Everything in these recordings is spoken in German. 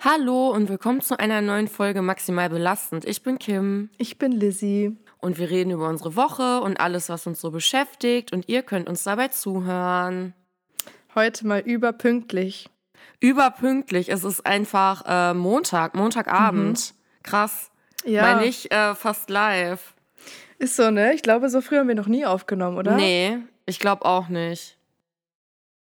Hallo und willkommen zu einer neuen Folge Maximal Belastend. Ich bin Kim Ich bin Lizzie. und wir reden über unsere Woche und alles, was uns so beschäftigt und ihr könnt uns dabei zuhören. Heute mal überpünktlich. Überpünktlich, es ist einfach äh, Montag, Montagabend. Krass. Ja. Meine ich äh, fast live. Ist so, ne? Ich glaube, so früh haben wir noch nie aufgenommen, oder? Nee, ich glaube auch nicht.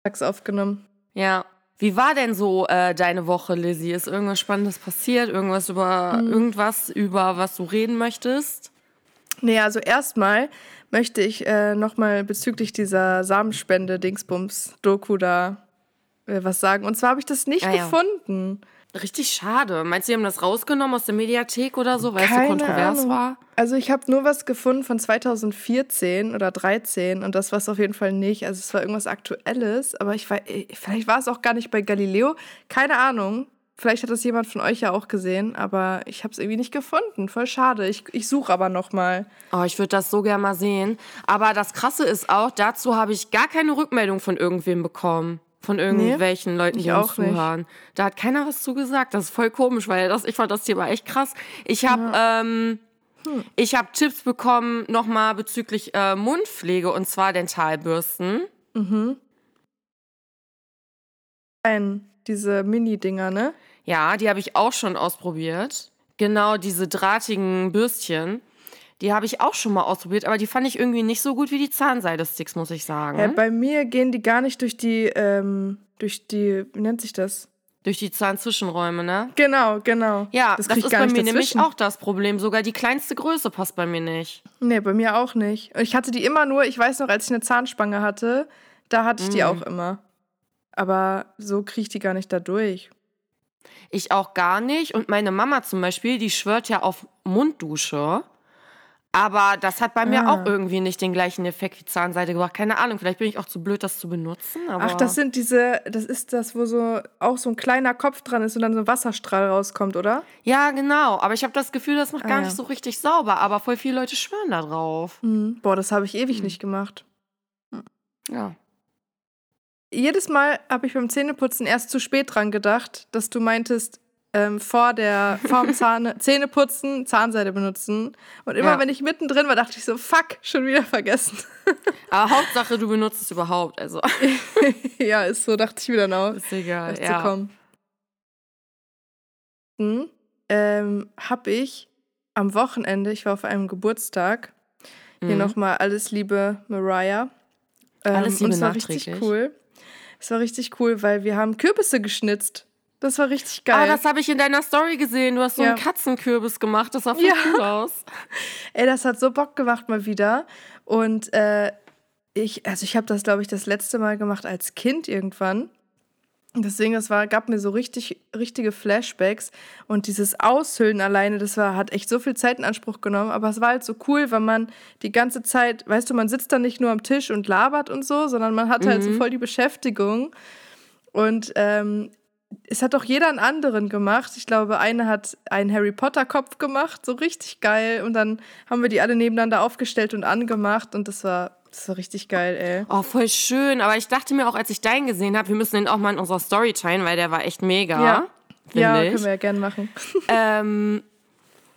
Tags aufgenommen. Ja. Wie war denn so äh, deine Woche, Lizzie? Ist irgendwas Spannendes passiert? Irgendwas über irgendwas, über was du reden möchtest? Nee, also erstmal möchte ich äh, nochmal bezüglich dieser Samenspende-Dingsbums-Doku da äh, was sagen. Und zwar habe ich das nicht Ah, ja. Richtig schade. Meinst du, die haben das rausgenommen aus der Mediathek oder so, weil es so kontrovers Ahnung. war? Also ich habe nur was gefunden von 2014 oder 13 und das war es auf jeden Fall nicht. Also es war irgendwas Aktuelles, aber ich war, vielleicht war es auch gar nicht bei Galileo. Keine Ahnung. Vielleicht hat das jemand von euch ja auch gesehen, aber ich habe es irgendwie nicht gefunden. Voll schade. Ich, ich suche aber noch mal. Oh, ich würde das so gerne mal sehen. Aber das Krasse ist auch, dazu habe ich gar keine Rückmeldung von irgendwem bekommen. Von irgendwelchen Leuten, die uns auch nicht. zuhören. Da hat keiner was zu gesagt. Das ist voll komisch, weil das, ich fand das Thema echt krass. Ich habe ähm, Hm. ich habe Tipps bekommen nochmal bezüglich äh, Mundpflege und zwar Dentalbürsten. Ein, diese Mini-Dinger, ne? Ja, die habe ich auch schon ausprobiert. Genau, diese drahtigen Bürstchen. Die habe ich auch schon mal ausprobiert, aber die fand ich irgendwie nicht so gut wie die Zahnseidesticks, muss ich sagen. Ja, bei mir gehen die gar nicht durch die, ähm, durch die, wie nennt sich das? Durch die Zahnzwischenräume, ne? Genau, genau. Ja, das, das, ist bei mir nämlich dazwischen. auch das Problem. Sogar die kleinste Größe passt bei mir nicht. Nee, bei mir auch nicht. Und Ich hatte die immer nur, ich weiß noch, als ich eine Zahnspange hatte, da hatte ich die auch immer. Aber so kriege ich die gar nicht da durch. Ich auch gar nicht. Und meine Mama zum Beispiel, die schwört ja auf Munddusche. Aber das hat bei mir Ah. auch irgendwie nicht den gleichen Effekt wie Zahnseide gebracht. Keine Ahnung, vielleicht bin ich auch zu blöd, das zu benutzen. Ach, das sind diese, das ist das, wo so auch so ein kleiner Kopf dran ist und dann so ein Wasserstrahl rauskommt, oder? Ja, genau. Aber ich habe das Gefühl, das macht Ah, gar ja. nicht so richtig sauber. Aber voll viele Leute schwören da drauf. Mhm. Boah, das habe ich ewig nicht gemacht. Ja. Jedes Mal habe ich beim Zähneputzen erst zu spät dran gedacht, dass du meintest, ähm, vor der vorm Zahne, Zähneputzen Zahnseide benutzen. Und immer Ja. wenn ich mittendrin war, dachte ich so, fuck, schon wieder vergessen. Aber Hauptsache, du benutzt es überhaupt. Also, ja, ist so, dachte ich mir dann auch. ist egal. Ja. komm. Hm, ähm, hab ich am Wochenende, ich war auf einem Geburtstag, hier Mhm. nochmal alles Liebe Mariah. Ähm, Alles Liebe und es war richtig cool. Es war richtig cool, weil wir haben Kürbisse geschnitzt. Das war richtig Ah, geil. das habe ich in deiner Story gesehen. Du hast so Ja. einen Katzenkürbis gemacht. Das sah voll Ja. cool aus. Ey, das hat so Bock gemacht mal wieder. Und äh, ich, also ich habe das, glaube ich, das letzte Mal gemacht als Kind irgendwann. Und Deswegen, das war, gab mir so richtig, richtige Flashbacks. Und dieses Aushüllen alleine, das war, hat echt so viel Zeit in Anspruch genommen. Aber es war halt so cool, weil man die ganze Zeit, weißt du, man sitzt dann nicht nur am Tisch und labert und so, sondern man hat halt so voll die Beschäftigung. Und ähm, es hat doch jeder einen anderen gemacht. Ich glaube, eine hat einen Harry Potter Kopf gemacht, so richtig geil. Und dann haben wir die alle nebeneinander aufgestellt und angemacht. Und das war, das war richtig geil, ey. Oh, voll schön. Aber ich dachte mir auch, als ich deinen gesehen habe, wir müssen den auch mal in unserer Story teilen, weil der war echt mega. Ja. Ja, ich. können wir ja gern machen. Ähm,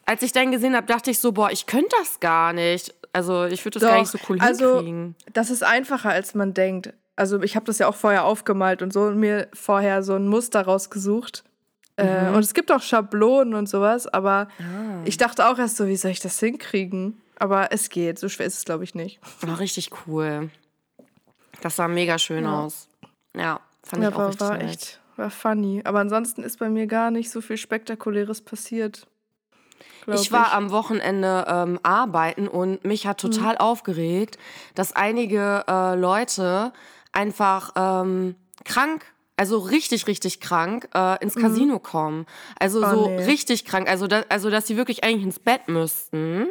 als ich deinen gesehen habe, dachte ich so, boah, ich könnte das gar nicht. Also ich würde das gar nicht so cool also, hinkriegen. das ist einfacher, als man denkt. Also ich habe das ja auch vorher aufgemalt und so und mir vorher so ein Muster rausgesucht. Äh, und es gibt auch Schablonen und sowas, aber ich dachte auch erst so, wie soll ich das hinkriegen? Aber es geht, so schwer ist es, glaube ich, nicht. Oh, richtig cool. Das sah mega schön Ja. aus. Ja, fand Ja, ich auch war, richtig war nett. echt, war funny. Aber ansonsten ist bei mir gar nicht so viel Spektakuläres passiert. Ich war am Wochenende ähm, arbeiten und mich hat Mhm. total aufgeregt, dass einige äh, Leute einfach ähm, krank, also richtig, richtig krank, äh, ins Casino kommen. Also Mhm. Oh, so nee. richtig krank, also, da, also dass sie wirklich eigentlich ins Bett müssten.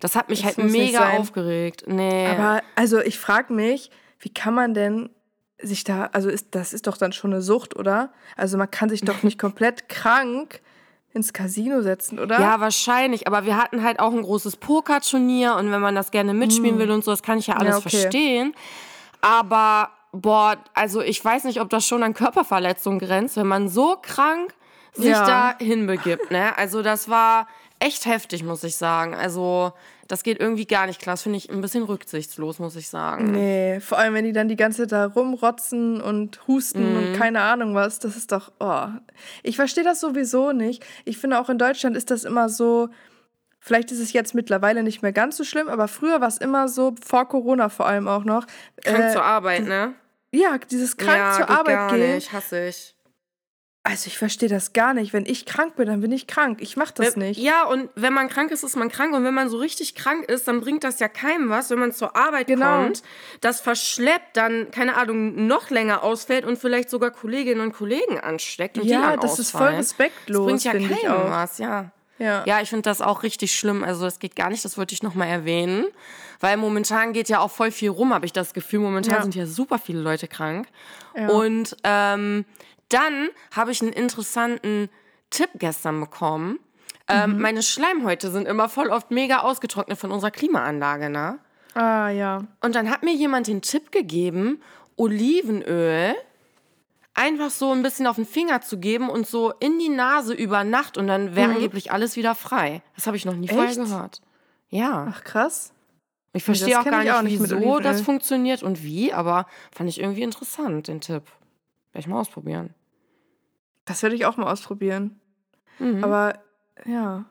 Das hat mich Das halt mega aufgeregt. Nee. Aber also ich frage mich, wie kann man denn sich da, also ist, das ist doch dann schon eine Sucht, oder? Also man kann sich doch nicht komplett krank ins Casino setzen, oder? Ja, wahrscheinlich. Aber wir hatten halt auch ein großes Pokerturnier und wenn man das gerne mitspielen will und so, das kann ich ja alles Hm. okay. verstehen. Aber, boah, also ich weiß nicht, ob das schon an Körperverletzung grenzt, wenn man so krank sich Ja. da hinbegibt, ne? Also das war echt heftig, muss ich sagen. Also das geht irgendwie gar nicht klar. Das finde ich ein bisschen rücksichtslos, muss ich sagen. Nee, vor allem, wenn die dann die ganze Zeit da rumrotzen und husten Mhm. und keine Ahnung was, das ist doch, oh. Ich verstehe das sowieso nicht. Ich finde auch in Deutschland ist das immer so, vielleicht ist es jetzt mittlerweile nicht mehr ganz so schlimm, aber früher war es immer so, vor Corona vor allem auch noch. Krank äh, zur Arbeit, ne? Ja, dieses krank ja, zur Arbeit gar gehen. nicht, hasse ich. Also ich verstehe das gar nicht. Wenn ich krank bin, dann bin ich krank. Ich mach das nicht. Ja, und wenn man krank ist, ist man krank. Und wenn man so richtig krank ist, dann bringt das ja keinem was, wenn man zur Arbeit Genau. kommt, das verschleppt, dann, keine Ahnung, noch länger ausfällt und vielleicht sogar Kolleginnen und Kollegen ansteckt. Und die Ja, dann das ist voll ausfallen. respektlos, Das bringt ja keinem was, ja. Ja. Ja, ich finde das auch richtig schlimm. Also das geht gar nicht, das wollte ich nochmal erwähnen. Weil momentan geht ja auch voll viel rum, habe ich das Gefühl. Momentan Ja. sind ja super viele Leute krank. Ja. Und ähm, dann habe ich einen interessanten Tipp gestern bekommen. Ähm, Mhm. Meine Schleimhäute sind immer voll oft mega ausgetrocknet von unserer Klimaanlage, ne? Ah, ja. Und dann hat mir jemand den Tipp gegeben, Olivenöl einfach so ein bisschen auf den Finger zu geben und so in die Nase über Nacht und dann wäre angeblich alles wieder frei. Das habe ich noch nie vorher Mhm. Gehört. Ja. Ach, krass. Ich verstehe auch gar ich nicht, auch nicht mit wieso das funktioniert und wie, aber fand ich irgendwie interessant, den Tipp. Werde ich mal ausprobieren. Das werde ich auch mal ausprobieren. Mhm. Aber ja,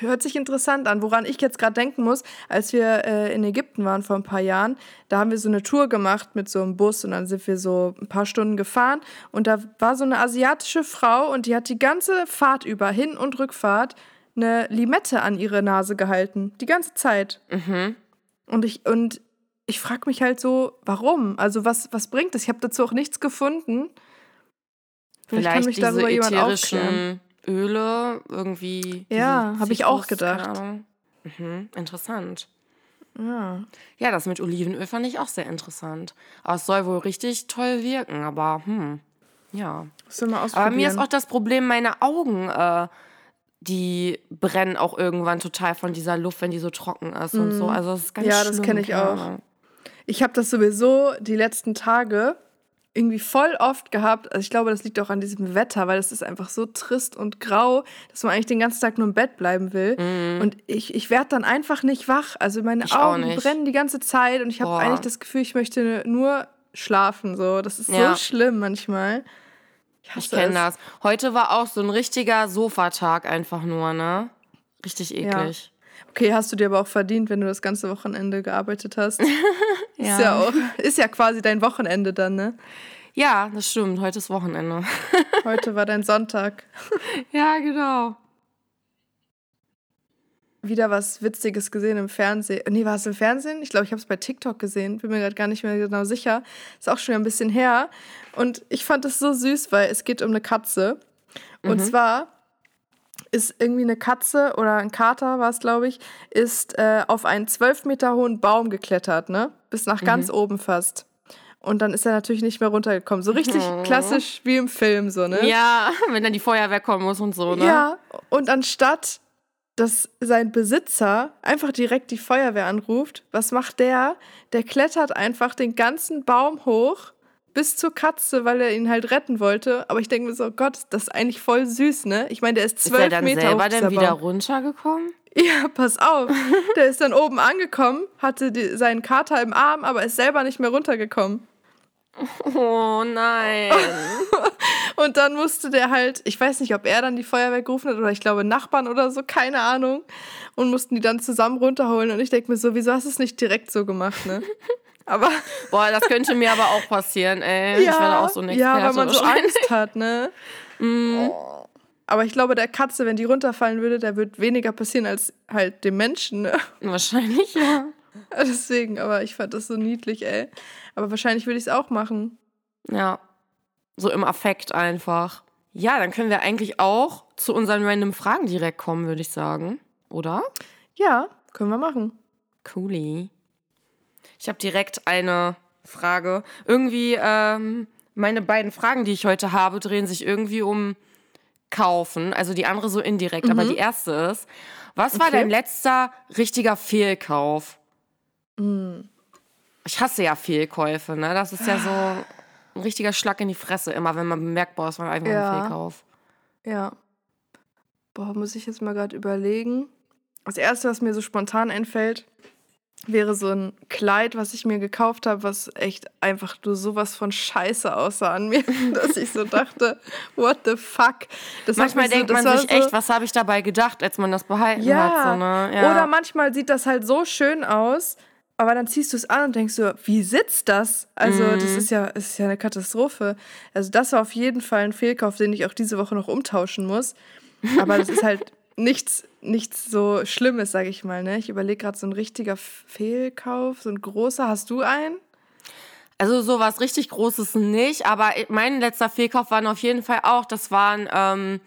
hört sich interessant an. Woran ich jetzt gerade denken muss, als wir äh, in Ägypten waren vor ein paar Jahren, da haben wir so eine Tour gemacht mit so einem Bus und dann sind wir so ein paar Stunden gefahren und da war so eine asiatische Frau und die hat die ganze Fahrt über, Hin- und Rückfahrt, eine Limette an ihre Nase gehalten. Die ganze Zeit. Mhm. Und ich, und ich frage mich halt so, warum? Also was, was bringt das? Ich habe dazu auch nichts gefunden. Vielleicht, kann Vielleicht mich diese darüber jemand aufklären. Öle irgendwie. Ja, diese hab ich auch gedacht. Mhm, interessant. Ja. Ja, das mit Olivenöl fand ich auch sehr interessant. Aber es soll wohl richtig toll wirken, aber hm, ja. Du mal. Aber mir ist auch das Problem, meine Augen, äh, die brennen auch irgendwann total von dieser Luft, wenn die so trocken ist und so. Also das ist ganz Mhm. Ja, schlimm. das kenn ich keine auch. Ich habe das sowieso die letzten Tage irgendwie voll oft gehabt. Also ich glaube, das liegt auch an diesem Wetter, weil es ist einfach so trist und grau, dass man eigentlich den ganzen Tag nur im Bett bleiben will. Und ich, ich werde dann einfach nicht wach. Also meine Mhm. Ich Augen brennen die ganze Zeit und ich habe eigentlich das Gefühl, ich möchte nur schlafen. So, das ist Ja. so schlimm manchmal. Ich, Ich kenne das. Heute war auch so ein richtiger Sofatag einfach nur, ne? Richtig eklig. Okay, hast du dir aber auch verdient, wenn du das ganze Wochenende gearbeitet hast. Ja. Ist ja auch, ist ja quasi dein Wochenende dann, ne? Ja, das stimmt. Heute ist Wochenende. Heute war dein Sonntag. ja, genau. Wieder was Witziges gesehen im Fernsehen. Nee, war es im Fernsehen? Ich glaube, ich habe es bei TikTok gesehen. Bin mir gerade gar nicht mehr genau sicher. Ist auch schon ein bisschen her. Und ich fand es so süß, weil es geht um eine Katze. Und zwar ist irgendwie eine Katze oder ein Kater war es, glaube ich, ist äh, auf einen zwölf Meter hohen Baum geklettert, ne? Bis nach ganz oben fast. Und dann ist er natürlich nicht mehr runtergekommen. So richtig klassisch wie im Film, so, ne? Ja, wenn dann die Feuerwehr kommen muss und so, ne? Ja, und anstatt dass sein Besitzer einfach direkt die Feuerwehr anruft, was macht der? Der klettert einfach den ganzen Baum hoch bis zur Katze, weil er ihn halt retten wollte. Aber ich denke mir so, Gott, das ist eigentlich voll süß, ne? Ich meine, der ist Ist er zwölf dann Meter selber hoch. dann dieser wieder Baum. runtergekommen? Ja, pass auf. Der ist dann oben angekommen, hatte die, seinen Kater im Arm, aber ist selber nicht mehr runtergekommen. Oh nein. Und dann musste der halt, ich weiß nicht, ob er dann die Feuerwehr gerufen hat oder ich glaube Nachbarn oder so, keine Ahnung. Und mussten die dann zusammen runterholen. Und ich denke mir so, wieso hast du es nicht direkt so gemacht, ne? Aber Boah, das könnte mir aber auch passieren, ey. ich werde auch so ein Experte ja, weil man so. Angst hat, ne? Oh. Aber ich glaube, der Katze, wenn die runterfallen würde, da wird weniger passieren als halt dem Menschen, ne? Wahrscheinlich, ja. Deswegen, aber ich fand das so niedlich, ey. Aber wahrscheinlich würde ich es auch machen. Ja. So im Affekt einfach. Ja, dann können wir eigentlich auch zu unseren random Fragen direkt kommen, würde ich sagen. Oder? Ja, können wir machen. Cooli. Ich habe direkt eine Frage. Irgendwie, ähm, meine beiden Fragen, die ich heute habe, drehen sich irgendwie um Kaufen. Also die andere so indirekt. Aber die erste ist, was war Okay. dein letzter richtiger Fehlkauf? Ich hasse ja Fehlkäufe, ne? Das ist ja so ein richtiger Schlag in die Fresse, immer wenn man bemerkt, boah, es war einfach Ja. ein Fehlkauf. Ja. Boah, muss ich jetzt mal gerade überlegen. Das erste, was mir so spontan einfällt, wäre so ein Kleid, was ich mir gekauft habe, was echt einfach nur sowas von Scheiße aussah an mir, dass ich so dachte, what the fuck. Das manchmal denkt so, man sich so, echt, was habe ich dabei gedacht, als man das behalten ja, hat. So, ne? ja. Oder manchmal sieht das halt so schön aus, aber dann ziehst du es an und denkst so, wie sitzt das? Also, mhm. das ist ja, ist ja eine Katastrophe. Also, das war auf jeden Fall ein Fehlkauf, den ich auch diese Woche noch umtauschen muss. Aber das ist halt nichts, nichts so Schlimmes, sag ich mal. Ne? Ich überlege gerade so ein richtiger Fehlkauf, so ein großer. Hast du einen? Also so was richtig Großes nicht, aber mein letzter Fehlkauf waren auf jeden Fall auch, das waren ähm,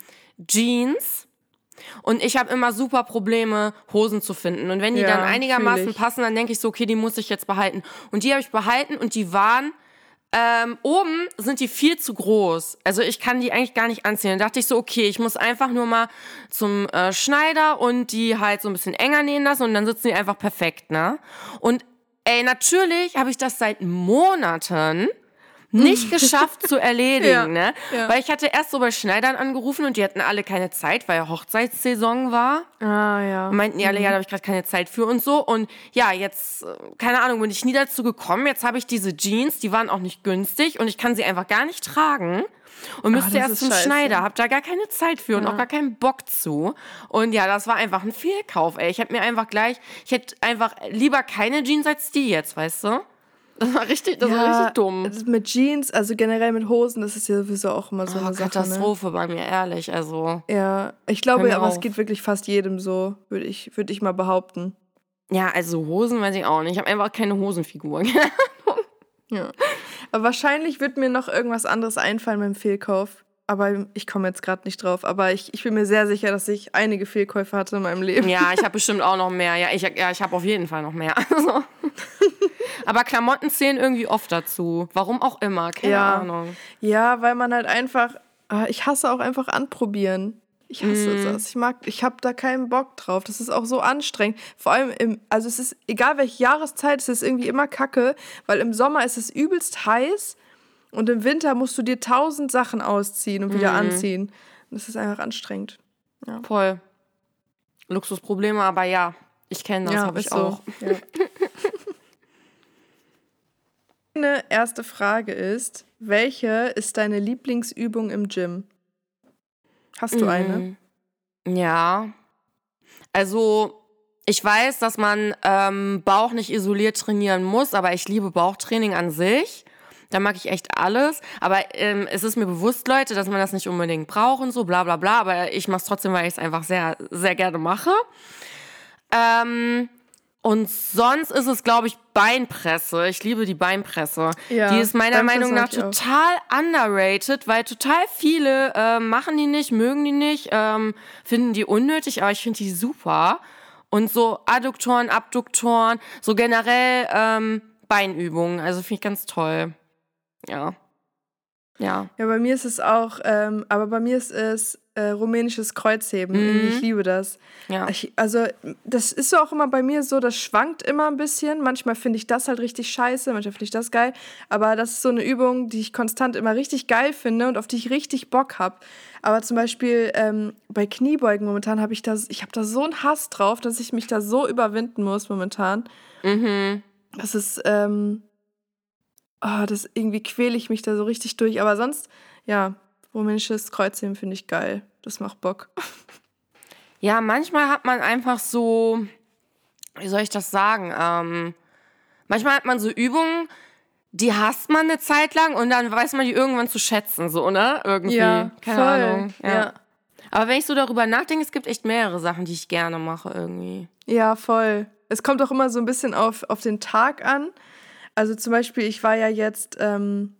Jeans. Und ich habe immer super Probleme, Hosen zu finden. Und wenn die ja, dann einigermaßen passen, dann denke ich so, okay, die muss ich jetzt behalten. Und die habe ich behalten und die waren ähm, oben sind die viel zu groß. Also ich kann die eigentlich gar nicht anziehen. Dann dachte ich so, okay, ich muss einfach nur mal zum äh, Schneider und die halt so ein bisschen enger nähen lassen und dann sitzen die einfach perfekt, ne? Und ey, natürlich habe ich das seit Monaten nicht geschafft zu erledigen, ja, ne? Ja. Weil ich hatte erst so bei Schneidern angerufen und die hatten alle keine Zeit, weil ja Hochzeitssaison war. Ah, ja. Und meinten die alle, mhm. ja, da habe ich gerade keine Zeit für und so. Und ja, jetzt, äh, keine Ahnung, bin ich nie dazu gekommen. Jetzt habe ich diese Jeans, die waren auch nicht günstig und ich kann sie einfach gar nicht tragen. Und müsste erst zum scheiße. Schneider, hab da gar keine Zeit für und auch gar keinen Bock zu. Und ja, das war einfach ein Fehlkauf, ey. Ich hätte mir einfach gleich, ich hätte einfach lieber keine Jeans als die jetzt, weißt du? Das war richtig, das ja, war richtig dumm. Mit Jeans, also generell mit Hosen, das ist ja sowieso auch immer so oh, eine Sache. Ne? Katastrophe ne? bei mir, ehrlich. Also. Ja, ich glaube, aber auf. es geht wirklich fast jedem so, würde ich, würd ich mal behaupten. Ja, also Hosen weiß ich auch nicht. Ich habe einfach keine Hosenfigur. ja. Aber wahrscheinlich wird mir noch irgendwas anderes einfallen beim Fehlkauf. Aber ich komme jetzt gerade nicht drauf. Aber ich, ich bin mir sehr sicher, dass ich einige Fehlkäufe hatte in meinem Leben. Ja, ich habe bestimmt auch noch mehr. Ja, ich, ja, ich habe auf jeden Fall noch mehr. Also. Aber Klamotten zählen irgendwie oft dazu. Warum auch immer, keine ja. Ahnung. Ja, weil man halt einfach, ah, ich hasse auch einfach anprobieren. Ich hasse mm. das. Ich mag, ich habe da keinen Bock drauf. Das ist auch so anstrengend. Vor allem im, also es ist, egal welche Jahreszeit, es ist irgendwie immer kacke, weil im Sommer ist es übelst heiß und im Winter musst du dir tausend Sachen ausziehen und wieder mm. anziehen. Das ist einfach anstrengend. Ja. Voll. Luxusprobleme, aber ja, ich kenne das, ja, habe ich so. auch. Ja. Meine erste Frage ist, welche ist deine Lieblingsübung im Gym? Hast du eine? Mm, ja. Also, ich weiß, dass man ähm, Bauch nicht isoliert trainieren muss, aber ich liebe Bauchtraining an sich. Da mag ich echt alles. Aber ähm, es ist mir bewusst, Leute, dass man das nicht unbedingt braucht und so, bla bla bla. Aber ich mache es trotzdem, weil ich es einfach sehr, sehr gerne mache. Ähm, und sonst ist es, glaube ich, Beinpresse. Ich liebe die Beinpresse. Ja, die ist meiner Meinung nach total underrated, weil total viele äh, machen die nicht, mögen die nicht, ähm, finden die unnötig, aber ich finde die super. Und so Adduktoren, Abduktoren, so generell ähm, Beinübungen. Also finde ich ganz toll. Ja. Ja. Ja, bei mir ist es auch, ähm, aber bei mir ist es äh, rumänisches Kreuzheben. Mhm. Ich liebe das. Ja. Ich, also, das ist so auch immer bei mir so, das schwankt immer ein bisschen. Manchmal finde ich das halt richtig scheiße, manchmal finde ich das geil. Aber das ist so eine Übung, die ich konstant immer richtig geil finde und auf die ich richtig Bock habe. Aber zum Beispiel ähm, bei Kniebeugen momentan habe ich da, ich habe da so einen Hass drauf, dass ich mich da so überwinden muss momentan. Mhm. Das ist, ähm, oh, das irgendwie quäle ich mich da so richtig durch. Aber sonst, ja, rumänisches Kreuzheben finde ich geil. Das macht Bock. Ja, manchmal hat man einfach so, wie soll ich das sagen? Ähm, manchmal hat man so Übungen, die hasst man eine Zeit lang und dann weiß man die irgendwann zu schätzen, so, ne? Irgendwie. Ja, Keine voll. Ahnung. Ja. ja. Aber wenn ich so darüber nachdenke, es gibt echt mehrere Sachen, die ich gerne mache irgendwie. Ja, voll. Es kommt auch immer so ein bisschen auf, auf den Tag an. Also zum Beispiel, ich war ja jetzt, ähm,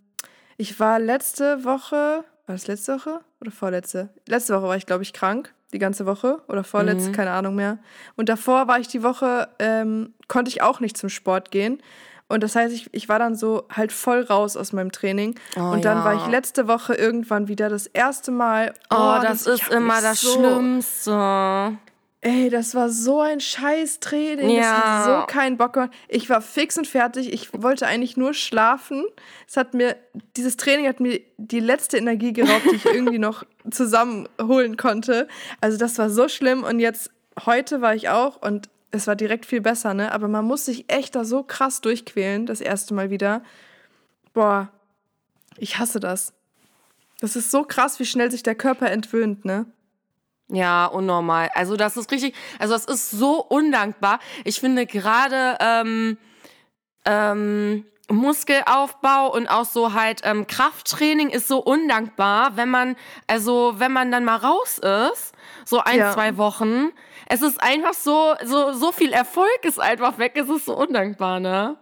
ich war letzte Woche, war das letzte Woche oder vorletzte? Letzte Woche war ich, glaube ich, krank. Die ganze Woche oder vorletzte, mhm. keine Ahnung mehr. Und davor war ich die Woche, ähm, konnte ich auch nicht zum Sport gehen. Und das heißt, ich, ich war dann so halt voll raus aus meinem Training. Oh, und dann ja. war ich letzte Woche irgendwann wieder das erste Mal. Oh, oh das, das ist immer das so, Schlimmste. Ey, das war so ein scheiß Training. Ja. Das hat so keinen Bock gemacht. Ich war fix und fertig. Ich wollte eigentlich nur schlafen. Es hat mir, dieses Training hat mir die letzte Energie geraubt, die ich irgendwie noch zusammenholen konnte. Also das war so schlimm. Und jetzt, heute war ich auch und es war direkt viel besser, ne? Aber man muss sich echt da so krass durchquälen, das erste Mal wieder. Boah, ich hasse das. Das ist so krass, wie schnell sich der Körper entwöhnt, ne? Ja, unnormal. Also das ist richtig, also das ist so undankbar. Ich finde gerade ähm, ähm, Muskelaufbau und auch so halt ähm, Krafttraining ist so undankbar, wenn man, also wenn man dann mal raus ist, so ein, ja. zwei Wochen. Es ist einfach so, so, so viel Erfolg ist einfach weg, es ist so undankbar, ne?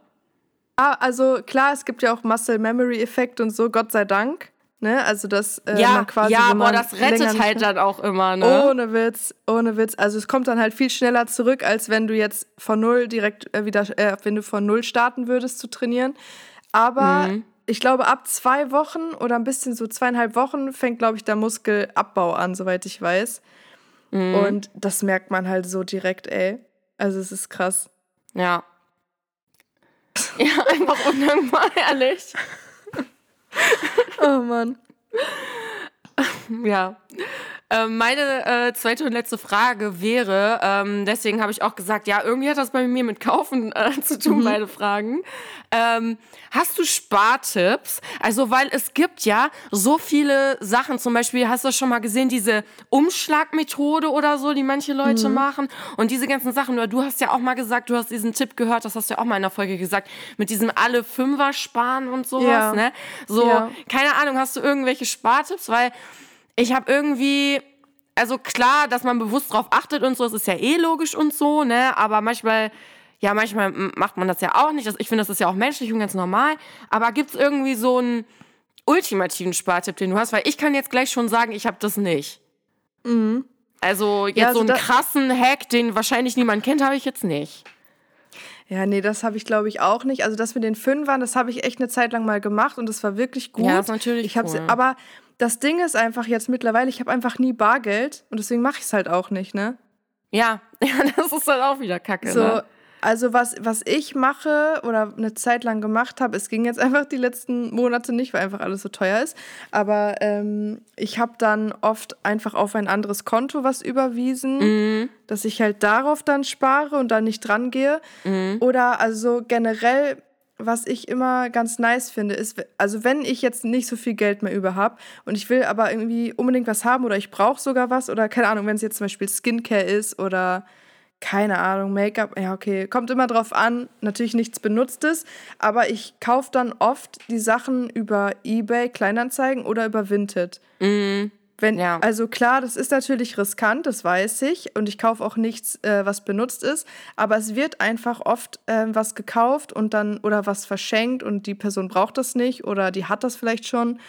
Ah, also klar, es gibt ja auch Muscle Memory Effekt und so, Gott sei Dank. Ne? Also das äh, ja, quasi, ja, aber das rettet halt dann auch immer, ne? Ohne Witz, ohne Witz. Also es kommt dann halt viel schneller zurück, als wenn du jetzt von null direkt äh, wieder, äh, wenn du von null starten würdest zu trainieren. Aber mhm. ich glaube, ab zwei Wochen oder ein bisschen so zweieinhalb Wochen fängt, glaube ich, der Muskelabbau an, soweit ich weiß. Mhm. Und das merkt man halt so direkt, ey. Also es ist krass. Ja. Ja, einfach undankbar, ehrlich. Oh Mann. Ja. Ähm, meine äh, zweite und letzte Frage wäre, ähm, deswegen habe ich auch gesagt, ja, irgendwie hat das bei mir mit Kaufen äh, zu tun, mhm. meine Fragen. Ähm, hast du Spartipps? Also, weil es gibt ja so viele Sachen, zum Beispiel, hast du schon mal gesehen, diese Umschlagmethode oder so, die manche Leute mhm. machen und diese ganzen Sachen. Oder du hast ja auch mal gesagt, du hast diesen Tipp gehört, das hast du ja auch mal in der Folge gesagt, mit diesem alle Fünfer sparen und sowas, ja. ne? So, ja. keine Ahnung, hast du irgendwelche Spartipps? Weil ich habe irgendwie, also klar, dass man bewusst drauf achtet und so, das ist ja eh logisch und so, ne? Aber manchmal, ja, manchmal macht man das ja auch nicht. Ich finde, das ist ja auch menschlich und ganz normal. Aber gibt es irgendwie so einen ultimativen Spartipp, den du hast? Weil ich kann jetzt gleich schon sagen, ich habe das nicht. Mhm. Also jetzt ja, also so einen krassen Hack, den wahrscheinlich niemand kennt, habe ich jetzt nicht. Ja, nee, das habe ich glaube ich auch nicht. Also das mit den Fünfern, das habe ich echt eine Zeit lang mal gemacht und das war wirklich gut. Ja, ist natürlich ich cool. Aber das Ding ist einfach jetzt mittlerweile, ich habe einfach nie Bargeld und deswegen mache ich es halt auch nicht, ne? Ja, ja, das ist dann auch wieder kacke. So, ne? Also was, was ich mache oder eine Zeit lang gemacht habe, es ging jetzt einfach die letzten Monate nicht, weil einfach alles so teuer ist. Aber ähm, ich habe dann oft einfach auf ein anderes Konto was überwiesen, mhm. dass ich halt darauf dann spare und dann nicht dran gehe. Mhm. Oder also generell was ich immer ganz nice finde, ist, also wenn ich jetzt nicht so viel Geld mehr über habe und ich will aber irgendwie unbedingt was haben oder ich brauche sogar was oder keine Ahnung, wenn es jetzt zum Beispiel Skincare ist oder keine Ahnung, Make-up, ja, okay, kommt immer drauf an, natürlich nichts Benutztes, aber ich kaufe dann oft die Sachen über Ebay, Kleinanzeigen oder über Vinted. Mhm. Wenn, ja. Also klar, das ist natürlich riskant, das weiß ich. Und ich kaufe auch nichts, äh, was benutzt ist. Aber es wird einfach oft äh, was gekauft und dann oder was verschenkt und die Person braucht das nicht oder die hat das vielleicht schon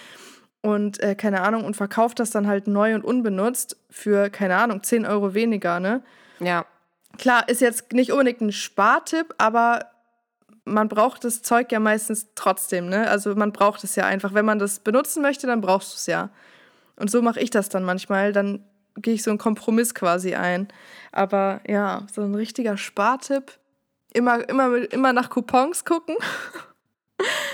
und äh, keine Ahnung und verkauft das dann halt neu und unbenutzt für, keine Ahnung, 10 Euro weniger, ne? Ja. Klar, ist jetzt nicht unbedingt ein Spartipp, aber man braucht das Zeug ja meistens trotzdem, ne? Also man braucht es ja einfach. Wenn man das benutzen möchte, dann brauchst du es ja. Und so mache ich das dann manchmal. Dann gehe ich so einen Kompromiss quasi ein. Aber ja, so ein richtiger Spartipp. Immer, immer, immer nach Coupons gucken.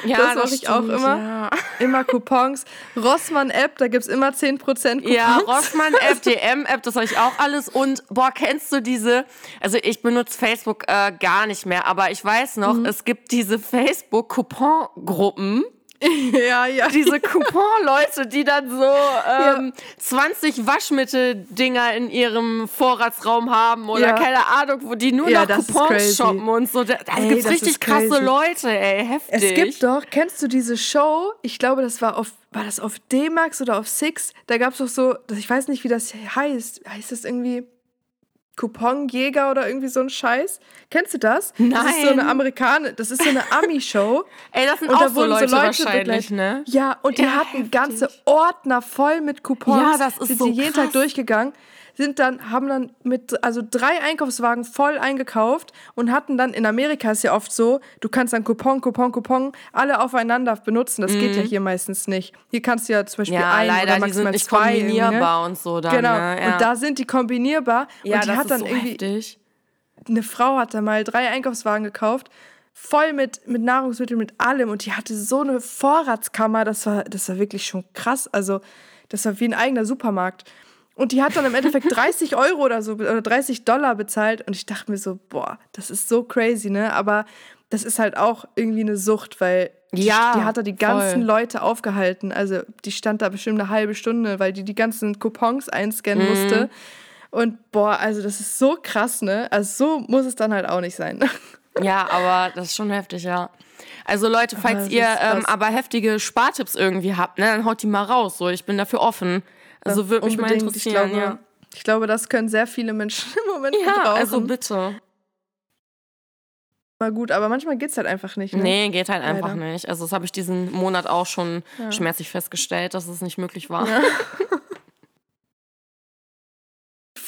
Ja, das mache ich auch immer. Ja. Immer Coupons. Rossmann-App, da gibt es immer 10% Coupons. Ja, Rossmann-App, DM-App, das habe ich auch alles. Und boah, kennst du diese, also ich benutze Facebook äh, gar nicht mehr, aber ich weiß noch, mhm. es gibt diese Facebook-Coupon-Gruppen. Ja, ja. Diese Coupon-Leute, die dann so ähm, ja. 20 Waschmittel-Dinger in ihrem Vorratsraum haben oder ja. keine Ahnung, wo die nur ja, noch Coupons shoppen und so. Da, da gibt richtig krasse Leute, ey, heftig. Es gibt doch, kennst du diese Show? Ich glaube, das war auf, war das auf D-Max oder auf Six? Da gab es doch so, ich weiß nicht, wie das heißt. Heißt das irgendwie Couponjäger oder irgendwie so ein Scheiß. Kennst du das? Nein. Das ist so eine Amerikaner, das ist so eine Ami-Show. Ey, das sind und auch da so Leute, so Leute wahrscheinlich, ne? Ja, und die ja, hatten heftig. ganze Ordner voll mit Coupons. Ja, das ist sind so sie jeden Tag durchgegangen sind dann, haben dann mit, also drei Einkaufswagen voll eingekauft und hatten dann, in Amerika ist ja oft so, du kannst dann Coupon, Coupon, Coupon alle aufeinander benutzen. Das mhm. geht ja mhm. hier meistens nicht. Hier kannst du ja zum Beispiel ja, ein leider, oder maximal die sind nicht zwei. kombinierbar ne? und so dann. Genau. Ne? Ja. Und da sind die kombinierbar. Ja, und die hatten hat dann so irgendwie heftig. eine Frau hat da mal drei Einkaufswagen gekauft, voll mit, mit Nahrungsmitteln, mit allem. Und die hatte so eine Vorratskammer, das war, das war wirklich schon krass. Also, das war wie ein eigener Supermarkt. Und die hat dann im Endeffekt 30 Euro oder so oder 30 Dollar bezahlt. Und ich dachte mir so, boah, das ist so crazy, ne? Aber das ist halt auch irgendwie eine Sucht, weil die, Ja, die hat da die ganzen voll. Leute aufgehalten. Also die stand da bestimmt eine halbe Stunde, weil die die ganzen Coupons einscannen Mhm. musste. Und boah, also das ist so krass, ne? Also so muss es dann halt auch nicht sein. Ja, aber das ist schon heftig, ja. Also Leute, falls das ihr ähm, aber heftige Spartipps irgendwie habt, ne, dann haut die mal raus. So, ich bin dafür offen. Also würde mich mal interessieren. Ich glaube, ja, ich glaube, das können sehr viele Menschen im Moment ja gebrauchen. also bitte. mal gut, aber manchmal geht's halt einfach nicht. Ne? Nee, geht halt einfach Leider. nicht. Also das habe ich diesen Monat auch schon schmerzlich festgestellt, dass es nicht möglich war.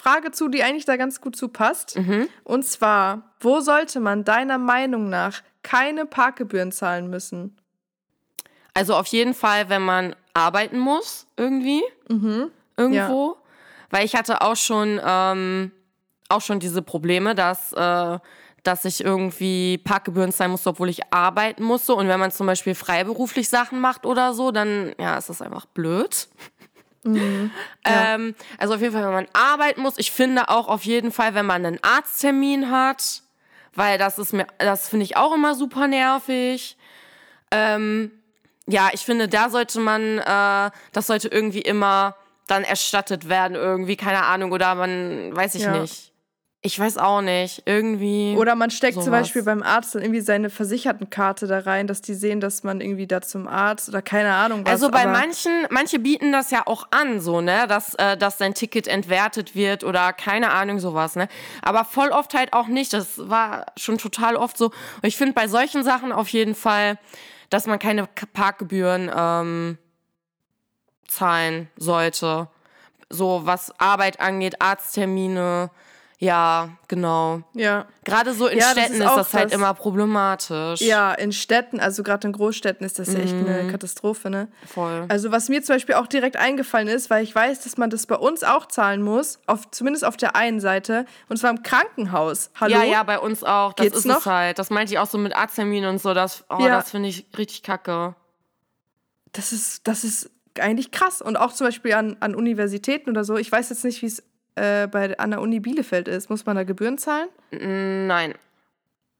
Frage zu, die eigentlich da ganz gut zu passt. Mhm. Und zwar, wo sollte man deiner Meinung nach keine Parkgebühren zahlen müssen? Also auf jeden Fall, wenn man arbeiten muss, irgendwie. Mhm. Irgendwo. Weil ich hatte auch schon, ähm, auch schon diese Probleme, dass, äh, dass ich irgendwie Parkgebühren zahlen musste, obwohl ich arbeiten musste. Und wenn man zum Beispiel freiberuflich Sachen macht oder so, dann ja, ist das einfach blöd. Ähm, also auf jeden Fall, wenn man arbeiten muss. Ich finde auch auf jeden Fall, wenn man einen Arzttermin hat, weil das ist mir, das finde ich auch immer super nervig. Ähm, ja, ich finde, da sollte man, äh, das sollte irgendwie immer dann erstattet werden, irgendwie, keine Ahnung, oder man, weiß ich Ja. nicht. Ich weiß auch nicht, irgendwie. Oder man steckt zum Sowas. Beispiel beim Arzt dann irgendwie seine Versichertenkarte da rein, dass die sehen, dass man irgendwie da zum Arzt oder keine Ahnung was. Also bei manchen, manche bieten das ja auch an, so, ne, dass, äh, dass dein Ticket entwertet wird oder keine Ahnung, sowas, ne. Aber voll oft halt auch nicht. Das war schon total oft so. Und ich finde bei solchen Sachen auf jeden Fall, dass man keine Parkgebühren ähm, zahlen sollte. So was Arbeit angeht, Arzttermine, ja, genau. Ja. Gerade so in Ja, das Städten ist ist, auch das halt immer problematisch. Ja, in Städten, also gerade in Großstädten ist das ja echt Mhm. eine Katastrophe, ne? Voll. Also was mir zum Beispiel auch direkt eingefallen ist, weil ich weiß, dass man das bei uns auch zahlen muss, auf, zumindest auf der einen Seite, und zwar im Krankenhaus. Hallo? Ja, ja, bei uns auch. Das Geht's ist noch? es halt. Das meinte ich auch so mit Arztterminen und so. Das, oh, Ja. das finde ich richtig kacke. Das ist, das ist eigentlich krass. Und auch zum Beispiel an, an Universitäten oder so. Ich weiß jetzt nicht, wie es äh, bei, an der Uni Bielefeld ist. Muss man da Gebühren zahlen? Nein.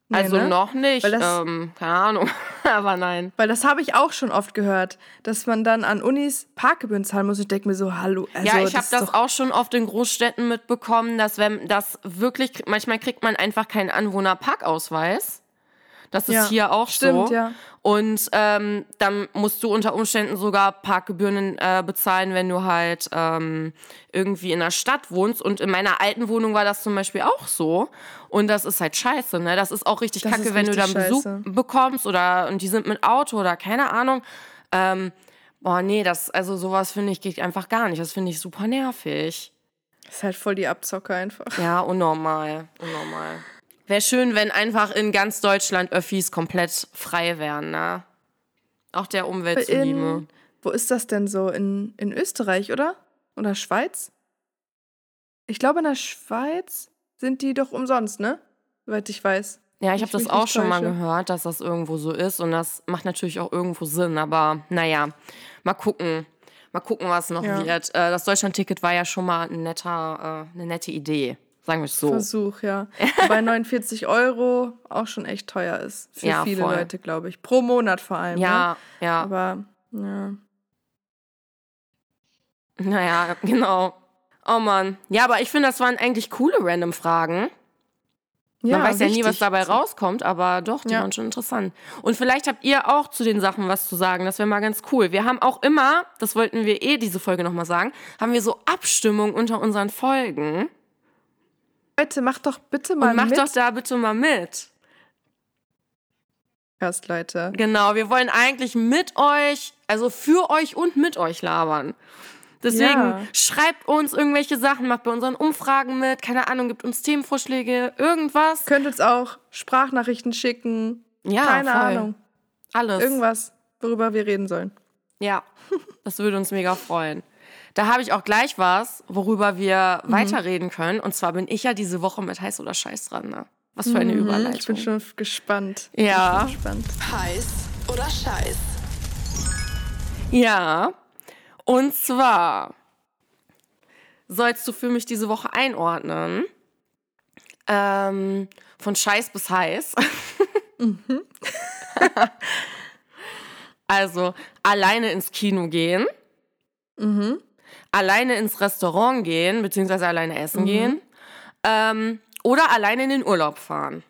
Nee, also ne? noch nicht. Das- ähm, keine Ahnung. Aber nein. Weil das habe ich auch schon oft gehört, dass man dann an Unis Parkgebühren zahlen muss. Ich denke mir so, hallo. Also, ja, ich habe das doch- auch schon oft in Großstädten mitbekommen, dass wenn das wirklich, manchmal kriegt man einfach keinen Anwohnerparkausweis. Das ist Ja, hier auch stimmt, so. ja. Und ähm, dann musst du unter Umständen sogar Parkgebühren äh, bezahlen, wenn du halt ähm, irgendwie in der Stadt wohnst. Und in meiner alten Wohnung war das zum Beispiel auch so. Und das ist halt scheiße, ne? Das ist auch richtig Das kacke, wenn du dann richtig Besuch scheiße. bekommst oder und die sind mit Auto oder keine Ahnung. Ähm, boah, nee, das, also sowas finde ich geht einfach gar nicht. Das finde ich super nervig. ist halt voll die Abzocke einfach. Ja, unnormal. Unnormal. Wäre schön, wenn einfach in ganz Deutschland Öffis komplett frei wären, ne? Auch der Umwelt zuliebe. Wo ist das denn so? In, in Österreich, oder? Oder Schweiz? Ich glaube, in der Schweiz sind die doch umsonst, ne? Soweit ich weiß. Ja, ich habe das auch schon mal täusche. gehört, dass das irgendwo so ist und das macht natürlich auch irgendwo Sinn, aber naja, mal gucken. Mal gucken, was noch Ja. wird. Äh, das Deutschland-Ticket war ja schon mal ein netter, äh, eine nette Idee, sagen wir es so. Versuch, ja. Wobei 49 Euro auch schon echt teuer ist. Für Ja, viele voll. Leute, glaube ich. Pro Monat vor allem. Ne? Ja, ja. Aber, ja. Naja, genau. Oh Mann. Ja, aber ich finde, das waren eigentlich coole random Fragen. ja Man weiß ja nie, was dabei rauskommt, aber doch, die Ja. waren schon interessant. Und vielleicht habt ihr auch zu den Sachen was zu sagen. Das wäre mal ganz cool. Wir haben auch immer, das wollten wir eh diese Folge nochmal sagen, haben wir so Abstimmung unter unseren Folgen. Leute, macht doch bitte mal Und macht mit. doch da bitte mal mit. Podcast, Leute. Genau, wir wollen eigentlich mit euch, also für euch und mit euch labern. Deswegen Ja. schreibt uns irgendwelche Sachen, macht bei unseren Umfragen mit, keine Ahnung, gibt uns Themenvorschläge, irgendwas. Könnt uns auch Sprachnachrichten schicken. Ja, Keine voll. Ahnung. Alles. Irgendwas, worüber wir reden sollen. Ja, das würde uns mega freuen. Da habe ich auch gleich was, worüber wir weiterreden können. Und zwar bin ich ja diese Woche mit heiß oder scheiß dran. Ne? Was für eine Überleitung. Ich bin schon gespannt. Ja. Ich bin gespannt. Heiß oder Scheiß? Ja. Und zwar sollst du für mich diese Woche einordnen. Ähm, von Scheiß bis heiß. also alleine ins Kino gehen. Alleine ins Restaurant gehen, beziehungsweise alleine essen gehen. Ähm, oder alleine in den Urlaub fahren.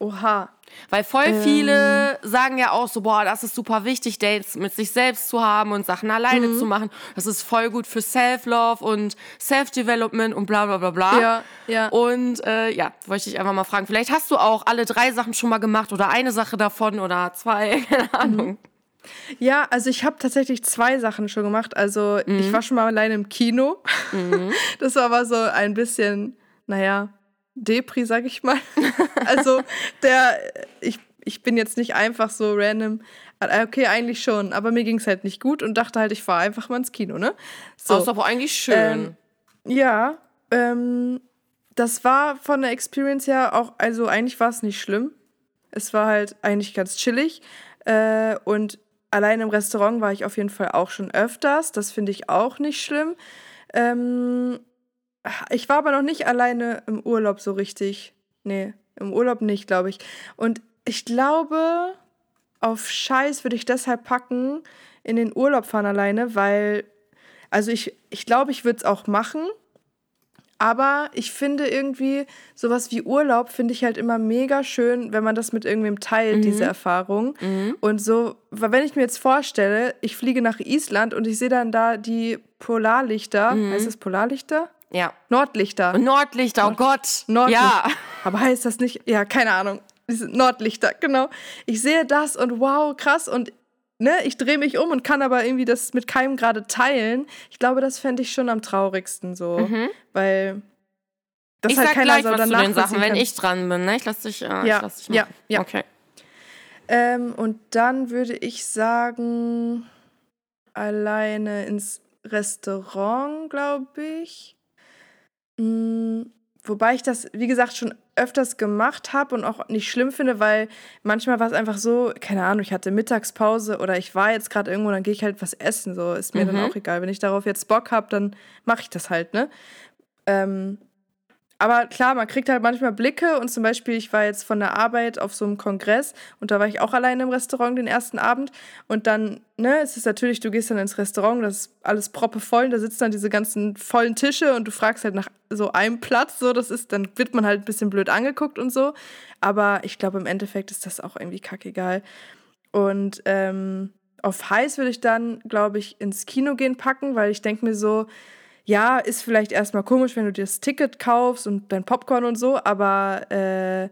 Oha. Weil voll viele sagen ja auch so, boah, das ist super wichtig, Dates mit sich selbst zu haben und Sachen alleine Mhm. zu machen. Das ist voll gut für Self-Love und Self-Development und bla bla bla bla. Ja, ja. Und äh, ja, wollte ich einfach mal fragen. Vielleicht hast du auch alle drei Sachen schon mal gemacht oder eine Sache davon oder zwei, keine Ahnung. Ja, also ich habe tatsächlich zwei Sachen schon gemacht. Also ich war schon mal alleine im Kino. Das war aber so ein bisschen, naja, Depri, sag ich mal. also der, ich, ich bin jetzt nicht einfach so random. äh, Okay, eigentlich schon, aber mir ging es halt nicht gut und dachte halt, ich fahre einfach mal ins Kino, ne? So. Das ist aber eigentlich schön. Ähm, Ja, ähm, das war von der Experience her auch, also eigentlich war es nicht schlimm. Es war halt eigentlich ganz chillig. Äh, und allein im Restaurant war ich auf jeden Fall auch schon öfters. Das finde ich auch nicht schlimm. Ähm, ich war aber noch nicht alleine im Urlaub so richtig. Nee, im Urlaub nicht, glaube ich. Und ich glaube, auf Scheiß würde ich deshalb packen, in den Urlaub fahren alleine, weil, also ich, ich glaube, ich würde es auch machen. Aber ich finde irgendwie, sowas wie Urlaub finde ich halt immer mega schön, wenn man das mit irgendwem teilt, diese Erfahrung. Und so, wenn ich mir jetzt vorstelle, ich fliege nach Island und ich sehe dann da die Polarlichter, heißt es Polarlichter? ja. Nordlichter. Nordlichter, oh Gott. Nordlicht. Ja. Aber heißt das nicht? Ja, keine Ahnung. Nordlichter, genau. Ich sehe das und wow, krass. Und ne, ich drehe mich um und kann aber irgendwie das mit keinem gerade teilen. Ich glaube, das fände ich schon am traurigsten so. Weil das Mhm. Ich halt sag keiner gleich was zu den Sachen, nachvollziehen wenn kann. ich dran bin. Ne? Ich lass dich, äh, Ja, ich lass dich ja, machen. ja. Okay. Ähm, und dann würde ich sagen, alleine ins Restaurant, glaube ich. Mm, wobei ich das, wie gesagt, schon öfters gemacht habe und auch nicht schlimm finde, weil manchmal war es einfach so, keine Ahnung, ich hatte Mittagspause oder ich war jetzt gerade irgendwo, dann gehe ich halt was essen. So ist mir dann auch egal. Wenn ich darauf jetzt Bock habe, dann mache ich das halt, ne? Ähm, aber klar, man kriegt halt manchmal Blicke und zum Beispiel, ich war jetzt von der Arbeit auf so einem Kongress und da war ich auch alleine im Restaurant den ersten Abend und dann, ne, es ist natürlich, du gehst dann ins Restaurant, das ist alles proppevoll, da sitzen dann diese ganzen vollen Tische und du fragst halt nach so einem Platz, so, das ist, dann wird man halt ein bisschen blöd angeguckt und so, aber ich glaube, im Endeffekt ist das auch irgendwie kackegal. Und ähm, auf heiß würde ich dann, glaube ich, ins Kino gehen packen, weil ich denke mir so, ja, ist vielleicht erstmal komisch, wenn du dir das Ticket kaufst und dein Popcorn und so, aber äh,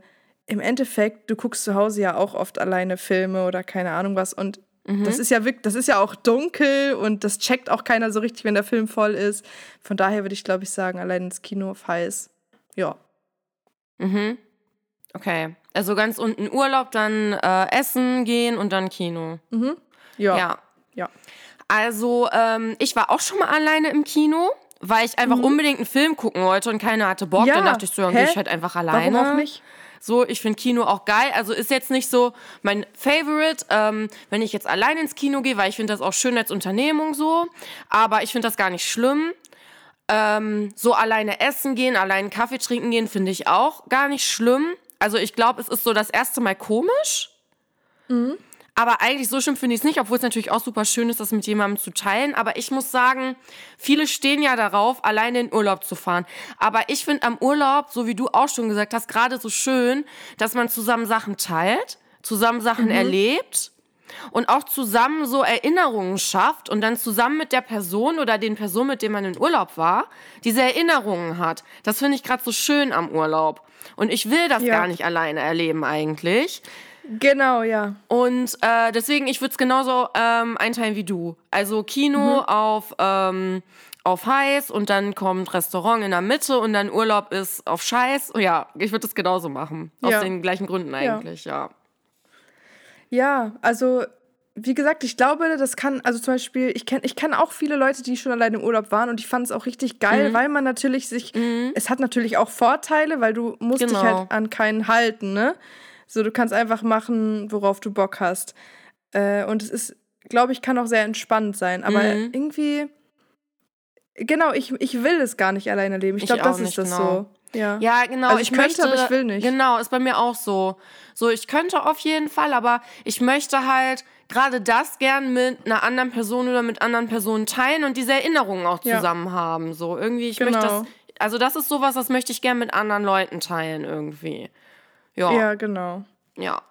im Endeffekt, du guckst zu Hause ja auch oft alleine Filme oder keine Ahnung was und das ist ja wirklich, das ist ja auch dunkel und das checkt auch keiner so richtig, wenn der Film voll ist. Von daher würde ich, glaube ich, sagen, allein ins Kino auf heiß. Ja. Mhm. Okay. Also ganz unten Urlaub, dann äh, essen gehen und dann Kino. Ja. Ja. Ja. Also, ähm, ich war auch schon mal alleine im Kino, weil ich einfach unbedingt einen Film gucken wollte und keiner hatte Bock. Mhm. Ja. Dann dachte ich so, dann gehe ich halt einfach alleine. Warum auch nicht? So, ich finde Kino auch geil. Also ist jetzt nicht so mein Favorite, ähm, wenn ich jetzt allein ins Kino gehe, weil ich finde das auch schön als Unternehmung so. Aber ich finde das gar nicht schlimm. Ähm, so alleine essen gehen, allein Kaffee trinken gehen, finde ich auch gar nicht schlimm. Also ich glaube, es ist so das erste Mal komisch. Aber eigentlich so schlimm finde ich es nicht, obwohl es natürlich auch super schön ist, das mit jemandem zu teilen. Aber ich muss sagen, viele stehen ja darauf, alleine in Urlaub zu fahren. Aber ich finde am Urlaub, so wie du auch schon gesagt hast, gerade so schön, dass man zusammen Sachen teilt, zusammen Sachen erlebt und auch zusammen so Erinnerungen schafft und dann zusammen mit der Person oder den Personen, mit denen man in Urlaub war, diese Erinnerungen hat. Das finde ich gerade so schön am Urlaub. Und ich will das Ja. gar nicht alleine erleben eigentlich. Genau, ja. Und äh, deswegen, ich würde es genauso ähm, einteilen wie du. Also Kino auf, ähm, auf heiß und dann kommt Restaurant in der Mitte und dann Urlaub ist auf scheiß. Ja, ich würde es genauso machen. Aus Ja. den gleichen Gründen eigentlich, ja. Ja, also wie gesagt, ich glaube, das kann, also zum Beispiel, ich kenne ich kenn auch viele Leute, die schon allein im Urlaub waren und ich fand es auch richtig geil, Mhm. weil man natürlich sich, es hat natürlich auch Vorteile, weil du musst dich Genau. halt an keinen halten, ne? So, du kannst einfach machen, worauf du Bock hast. Äh, und es ist, glaube ich, kann auch sehr entspannt sein, aber Mhm. irgendwie, genau, ich, ich will es gar nicht alleine leben. Ich Ich glaube, das nicht, ist das genau. so. Ja. Ja, genau. Also ich könnte, aber ich will nicht. Genau, ist bei mir auch so. So, ich könnte auf jeden Fall, aber ich möchte halt gerade das gern mit einer anderen Person oder mit anderen Personen teilen und diese Erinnerungen auch Ja. zusammen haben. So, irgendwie, ich möchte Genau. das. Also, das ist sowas, das möchte ich gern mit anderen Leuten teilen, irgendwie. Ja. ja, genau. Ja,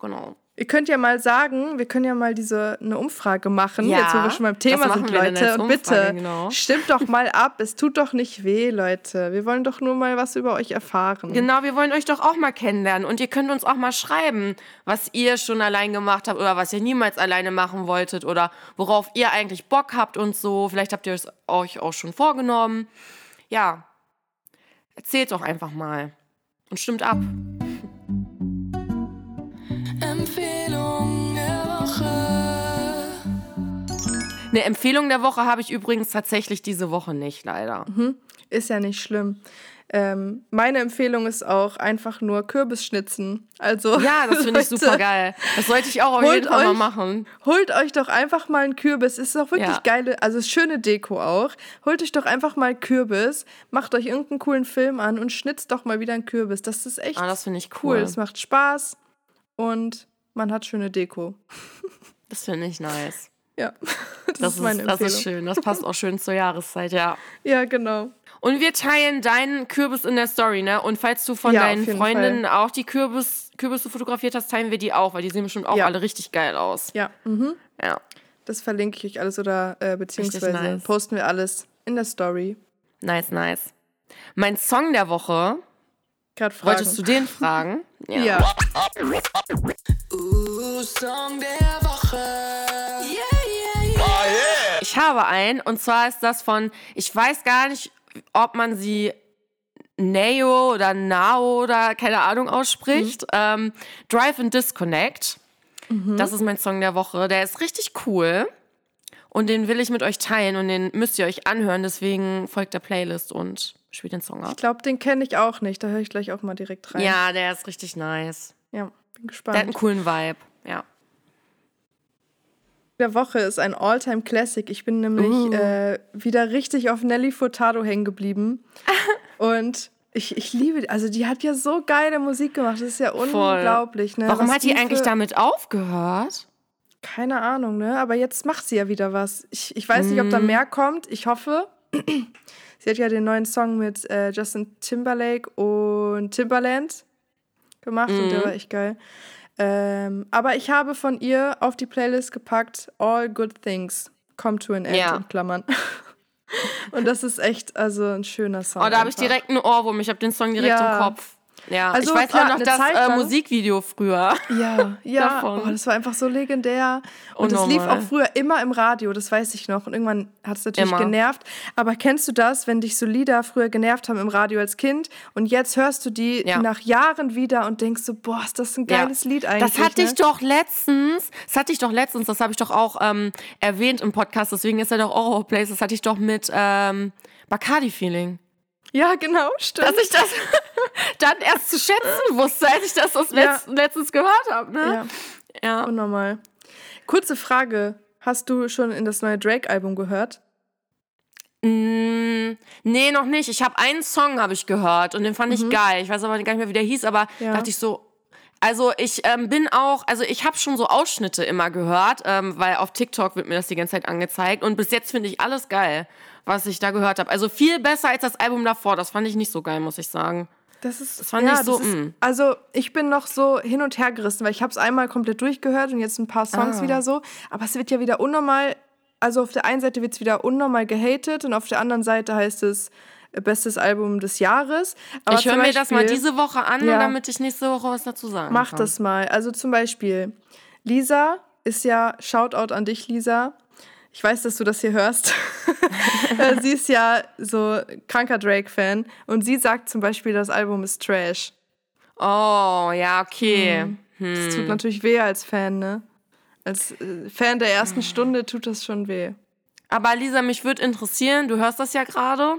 genau. Ihr könnt ja mal sagen, wir können ja mal diese eine Umfrage machen, Ja, jetzt wo wir schon beim Thema machen sind, Leute. Und bitte, genau? stimmt doch mal ab. Es tut doch nicht weh, Leute. Wir wollen doch nur mal was über euch erfahren. Genau, wir wollen euch doch auch mal kennenlernen und ihr könnt uns auch mal schreiben, was ihr schon allein gemacht habt oder was ihr niemals alleine machen wolltet oder worauf ihr eigentlich Bock habt und so. Vielleicht habt ihr es euch auch schon vorgenommen. Ja, erzählt doch einfach mal und stimmt ab. Empfehlung der Woche. Eine Empfehlung der Woche habe ich übrigens tatsächlich diese Woche nicht, leider. Ist ja nicht schlimm. Ähm, meine Empfehlung ist auch einfach nur Kürbisschnitzen. Also Ja, das finde ich super geil. Das sollte ich auch auf jeden Fall mal machen. Holt euch doch einfach mal einen Kürbis. Ist doch wirklich Ja. geile, also schöne Deko auch. Holt euch doch einfach mal Kürbis, macht euch irgendeinen coolen Film an und schnitzt doch mal wieder einen Kürbis. Das ist echt Ah, das finde ich cool. cool. Es macht Spaß und man hat schöne Deko. Das finde ich nice. Ja, das, Das ist meine ist, das Empfehlung. ist schön. Das passt auch schön zur Jahreszeit, ja. Ja, genau. Und wir teilen deinen Kürbis in der Story, ne? Und falls du von Ja, deinen Freundinnen auch die Kürbis, Kürbisse fotografiert hast, teilen wir die auch, weil die sehen bestimmt auch Ja. alle richtig geil aus. Ja, mhm. Ja. das verlinke ich euch alles oder äh, beziehungsweise nice. posten wir alles in der Story. Nice, nice. Mein Song der Woche, Gerade fragen. wolltest du den fragen? Ja. Uh, Song der Woche. Yeah, habe einen, und zwar ist das von, ich weiß gar nicht, ob man sie Neo oder Nao oder keine Ahnung ausspricht. Mhm. Ähm, Drive and Disconnect. Das ist mein Song der Woche. Der ist richtig cool. Und den will ich mit euch teilen und den müsst ihr euch anhören. Deswegen folgt der Playlist und spielt den Song ab. Ich glaube, den kenne ich auch nicht. Da höre ich gleich auch mal direkt rein. Ja, der ist richtig nice. Ja, bin Der hat einen gespannt. coolen Vibe. Ja. Der Woche ist ein Alltime Classic. Ich bin nämlich Uh. äh, wieder richtig auf Nelly Furtado hängen geblieben. Und ich, ich liebe, also die hat ja so geile Musik gemacht. Das ist ja unglaublich. Ne? Warum Was hat die eigentlich für- damit aufgehört? Keine Ahnung, ne? Aber jetzt macht sie ja wieder was. Ich, ich weiß nicht, ob da Mhm. mehr kommt. Ich hoffe. sie hat ja den neuen Song mit äh, Justin Timberlake und Timberland gemacht und Mhm. der war echt geil. Ähm, aber ich habe von ihr auf die Playlist gepackt All Good Things Come to an End Ja. in Klammern. und das ist echt also ein schöner Song. Oh, da habe ich direkt einen Ohrwurm. Ich habe den Song direkt Ja. im Kopf. Ja, Also ich weiß auch noch das äh, Musikvideo früher. Ja, ja. davon. Oh, das war einfach so legendär. Und Unnormal. lief auch früher immer im Radio, das weiß ich noch. Und irgendwann hat es natürlich Immer. genervt. Aber kennst du das, wenn dich so Lieder früher genervt haben im Radio als Kind und jetzt hörst du die Ja. nach Jahren wieder und denkst so, boah, ist das ein geiles Ja. Lied eigentlich. Das hatte ne? ich doch letztens, das hatte ich doch letztens, das habe ich doch auch ähm, erwähnt im Podcast, deswegen ist er doch auch auf Place, das hatte ich doch mit ähm, Bacardi-Feeling. Ja, genau, stimmt. Dass ich das dann erst zu schätzen wusste, als ich das, das Ja. letzt, letztens gehört habe. Ne? ja, Ja. unnormal. Kurze Frage. Hast du schon in das neue Drake-Album gehört? Mm, nee, noch nicht. Ich habe einen Song habe ich gehört und den fand ich geil. Ich weiß aber gar nicht mehr, wie der hieß, aber Mhm. Ja. dachte ich so. Also ich ähm, bin auch, also ich habe schon so Ausschnitte immer gehört, ähm, weil auf TikTok wird mir das die ganze Zeit angezeigt und bis jetzt finde ich alles geil, was ich da gehört habe. Also viel besser als das Album davor. Das fand ich nicht so geil, muss ich sagen. Das ist das fand ich so, Ist, mm. also ich bin noch so hin und her gerissen, weil ich habe es einmal komplett durchgehört und jetzt ein paar Songs Ah. wieder so. Aber es wird ja wieder unnormal. Also auf der einen Seite wird es wieder unnormal gehatet und auf der anderen Seite heißt es äh, bestes Album des Jahres. Aber ich höre mir das mal diese Woche an, Ja. damit ich nächste Woche was dazu sagen Mach kann. das mal. Also zum Beispiel, Lisa ist ja, Shoutout an dich, Lisa. Ich weiß, dass du das hier hörst. Äh, sie ist ja so kranker Drake-Fan und sie sagt zum Beispiel, das Album ist Trash. Oh, ja, okay. Das tut natürlich weh als Fan, ne? Als äh, Fan der ersten Stunde tut das schon weh. Aber Lisa, mich würde interessieren, du hörst das ja gerade.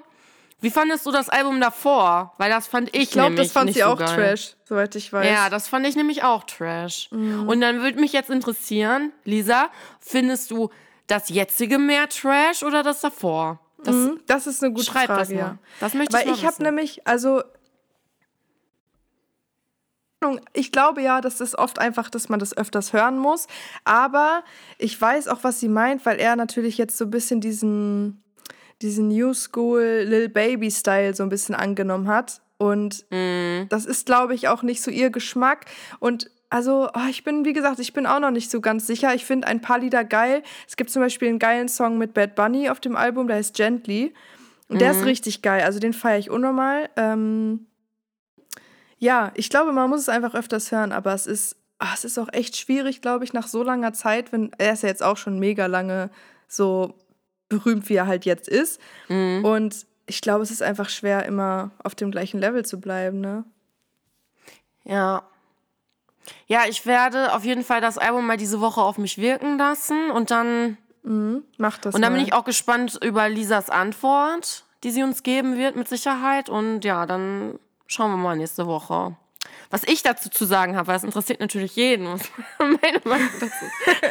Wie fandest du das Album davor? Weil das fand ich, Ich glaube, nämlich das fand sie so auch geil. Trash, soweit ich weiß. Ja, das fand ich nämlich auch Trash. Mhm. Und dann würde mich jetzt interessieren, Lisa, findest du das jetzige mehr Trash oder das davor? Das Mhm, das ist eine gute schreib Frage, das mal. ja. Das möchte Weil ich ich habe nämlich, also ich glaube ja, das ist oft einfach, dass man das öfters hören muss. Aber ich weiß auch, was sie meint, weil er natürlich jetzt so ein bisschen diesen, diesen New School Lil Baby Style so ein bisschen angenommen hat. Und Mhm. das ist, glaube ich, auch nicht so ihr Geschmack. Und also, oh, ich bin, wie gesagt, ich bin auch noch nicht so ganz sicher. Ich finde ein paar Lieder geil. Es gibt zum Beispiel einen geilen Song mit Bad Bunny auf dem Album, der heißt Gently. Und der ist richtig geil. Also den feiere ich unnormal. Ähm, ja, ich glaube, man muss es einfach öfters hören, aber es ist, ah, es ist auch echt schwierig, glaube ich, nach so langer Zeit, wenn er ist ja jetzt auch schon mega lange so berühmt, wie er halt jetzt ist. Mhm. Und ich glaube, es ist einfach schwer, immer auf dem gleichen Level zu bleiben, ne? Ja. Ja, ich werde auf jeden Fall das Album mal diese Woche auf mich wirken lassen und dann Mach das und dann mal. bin ich auch gespannt über Lisas Antwort, die sie uns geben wird mit Sicherheit und ja, dann schauen wir mal nächste Woche. Was ich dazu zu sagen habe, weil es interessiert natürlich jeden, was meine Meinung dazu.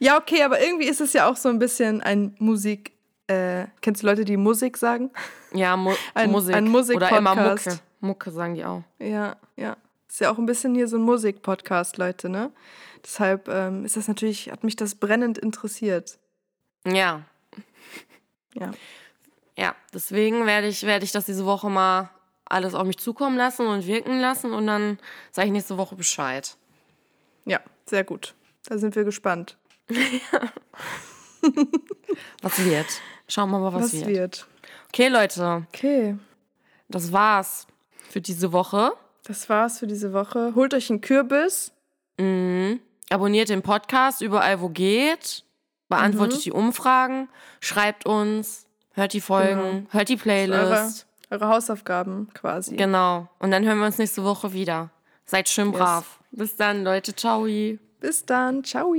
Ja, okay, aber irgendwie ist es ja auch so ein bisschen ein Musik. Äh, kennst du Leute, die Musik sagen? Ja, Mu Ein- Musik. ein Oder immer. Mucke. Mucke sagen die auch. Ja, ja. Ist ja auch ein bisschen hier so ein Musikpodcast, Leute, ne? Deshalb ähm, ist das natürlich, hat mich das brennend interessiert. Ja. Ja. Ja, deswegen werde ich, werde ich das diese Woche mal alles auf mich zukommen lassen und wirken lassen und dann sage ich nächste Woche Bescheid. Ja, sehr gut. Da sind wir gespannt, Was wird? Schauen wir mal, was, was, wird. wird. Okay, Leute, Okay, das war's für diese Woche. Das war's für diese Woche. Holt euch einen Kürbis. Mhm. Abonniert den Podcast überall, wo geht. Beantwortet die Umfragen. Schreibt uns. Hört die Folgen. Hört die Eure, Playlist. eure Hausaufgaben quasi. Genau. Und dann hören wir uns nächste Woche wieder. Seid schön brav. Bis dann, Leute. Ciao. Bis dann. Ciao.